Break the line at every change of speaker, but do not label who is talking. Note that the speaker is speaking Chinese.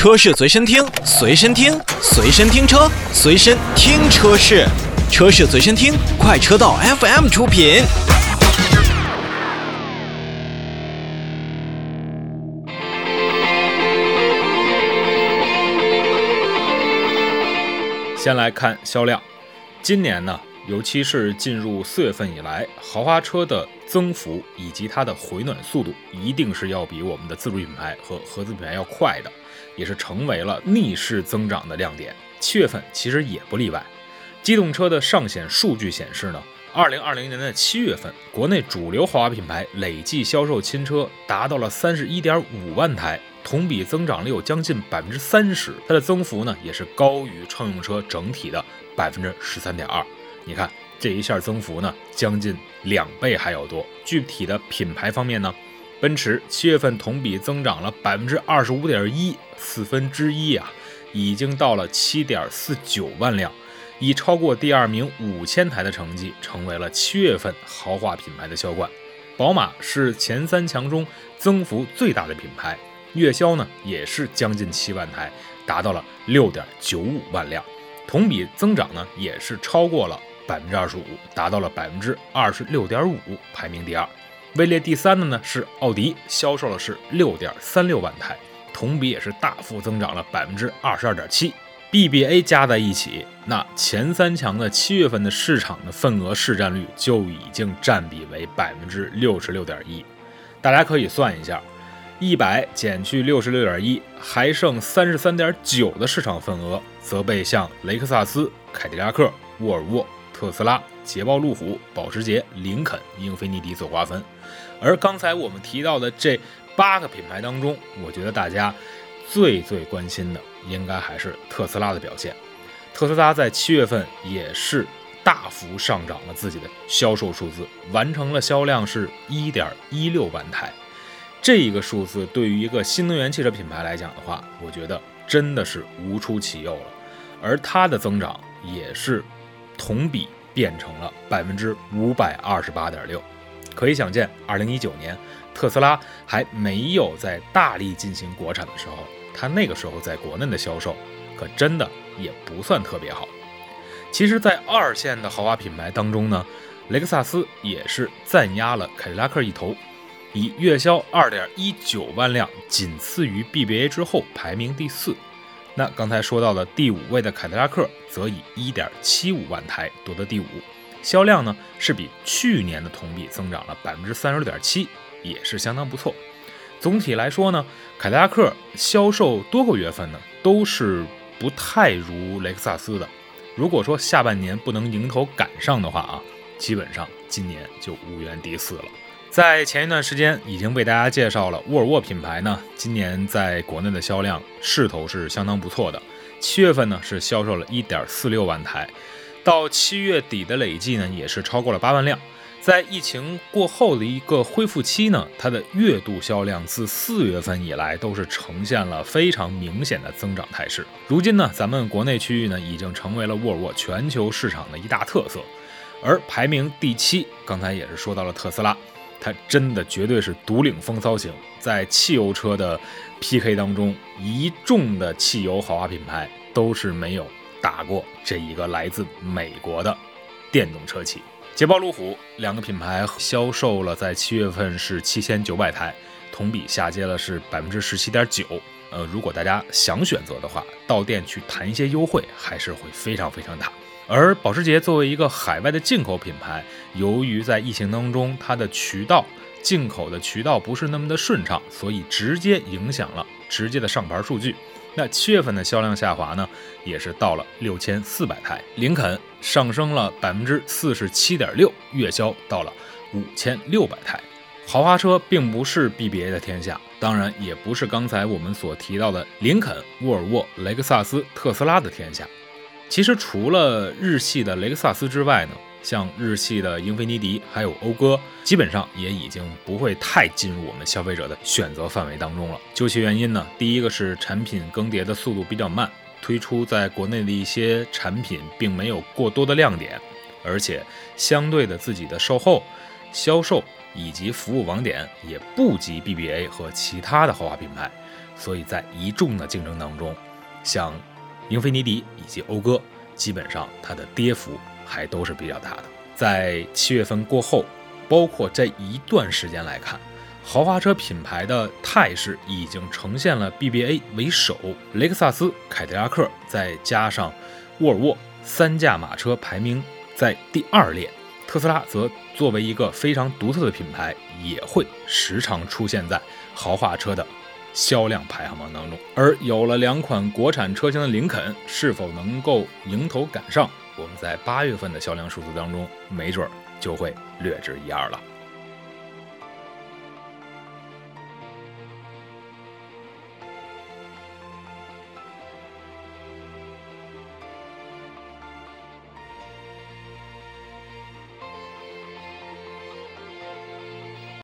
车市随身听，随身听，随身听车，随身听车市，车市随身听，快车道 FM 出品。
先来看销量，今年呢，尤其是进入四月份以来，豪华车的增幅以及它的回暖速度，一定是要比我们的自主品牌和合资品牌要快的，也是成为了逆势增长的亮点。七月份其实也不例外。机动车的上险数据显示呢，二零二零年的七月份，国内主流豪华品牌累计销售新车达到了三十一点五万台。同比增长了有将近百分之三十，它的增幅呢也是高于乘用车整体的百分之十三点二。你看这一下增幅呢，将近两倍还要多。具体的品牌方面呢，奔驰七月份同比增长了百分之二十五点一，四分之一啊，已经到了七点四九万辆，以超过第二名五千台的成绩，成为了七月份豪华品牌的销冠。宝马是前三强中增幅最大的品牌。月销呢也是将近七万台，达到了六点九五万辆，同比增长呢也是超过了百分之二十五，达到了百分之二十六点五，排名第二。位列第三的呢是奥迪，销售的是六点三六万台，同比也是大幅增长了百分之二十二点七。BBA 加在一起，那前三强的七月份的市场的份额市占率就已经占比为百分之六十六点一，大家可以算一下。一百减去六十六点一，还剩三十三点九的市场份额，则被像雷克萨斯、凯迪拉克、沃尔沃、特斯拉、捷豹路虎、保时捷、林肯、英菲尼迪所瓜分。而刚才我们提到的这八个品牌当中，我觉得大家最最关心的，应该还是特斯拉的表现。特斯拉在七月份也是大幅上涨了自己的销售数字，完成了销量是一点一六万台。这一个数字对于一个新能源汽车品牌来讲的话，我觉得真的是无出其右了。而它的增长也是同比变成了百分之五百二十八点六。可以想见，二零一九年特斯拉还没有在大力进行国产的时候，它那个时候在国内的销售可真的也不算特别好。其实，在二线的豪华品牌当中呢，雷克萨斯也是暂压了凯迪拉克一头。以月销二点一九万辆，仅次于 BBA 之后排名第四。那刚才说到的第五位的凯迪拉克，则以一点七五万台夺得第五，销量呢是比去年的同比增长了百分之三十六点七，也是相当不错。总体来说呢，凯迪拉克销售多个月份呢都是不太如雷克萨斯的。如果说下半年不能迎头赶上的话啊，基本上今年就无缘第四了。在前一段时间已经为大家介绍了沃尔沃品牌呢，今年在国内的销量势头是相当不错的。七月份呢是销售了一点四六万台，到七月底的累计呢也是超过了八万辆。在疫情过后的一个恢复期呢，它的月度销量自四月份以来都是呈现了非常明显的增长态势。如今呢，咱们国内区域呢已经成为了沃尔沃全球市场的一大特色。而排名第七，刚才也是说到了特斯拉。它真的绝对是独领风骚型，在汽油车的 PK 当中，一众的汽油豪华品牌都是没有打过这一个来自美国的电动车企。捷豹、路虎两个品牌销售了在七月份是七千九百台，同比下跌了是百分之十七点九。呃，如果大家想选择的话，到店去谈一些优惠，还是会非常非常大。而保时捷作为一个海外的进口品牌，由于在疫情当中，它的渠道进口的渠道不是那么的顺畅，所以直接影响了直接的上牌数据。那七月份的销量下滑呢，也是到了六千四百台。林肯上升了百分之四十七点六，月销到了五千六百台。豪华车并不是 BBA 的天下，当然也不是刚才我们所提到的林肯、沃尔沃、雷克萨斯、特斯拉的天下。其实除了日系的雷克萨斯之外呢，像日系的英菲尼迪还有讴歌，基本上也已经不会太进入我们消费者的选择范围当中了。究其原因呢，第一个是产品更迭的速度比较慢，推出在国内的一些产品并没有过多的亮点，而且相对的自己的售后、销售以及服务网点也不及 BBA 和其他的豪华品牌。所以在一众的竞争当中，像英菲尼迪以及讴歌，基本上它的跌幅还都是比较大的。在七月份过后，包括这一段时间来看，豪华车品牌的态势已经呈现了 BBA 为首，雷克萨斯、凯迪拉克再加上沃尔沃三驾马车排名在第二列。特斯拉则作为一个非常独特的品牌，也会时常出现在豪华车的销量排行榜当中。而有了两款国产车型的林肯，是否能够迎头赶上？我们在八月份的销量数字当中，没准儿就会略知一二了。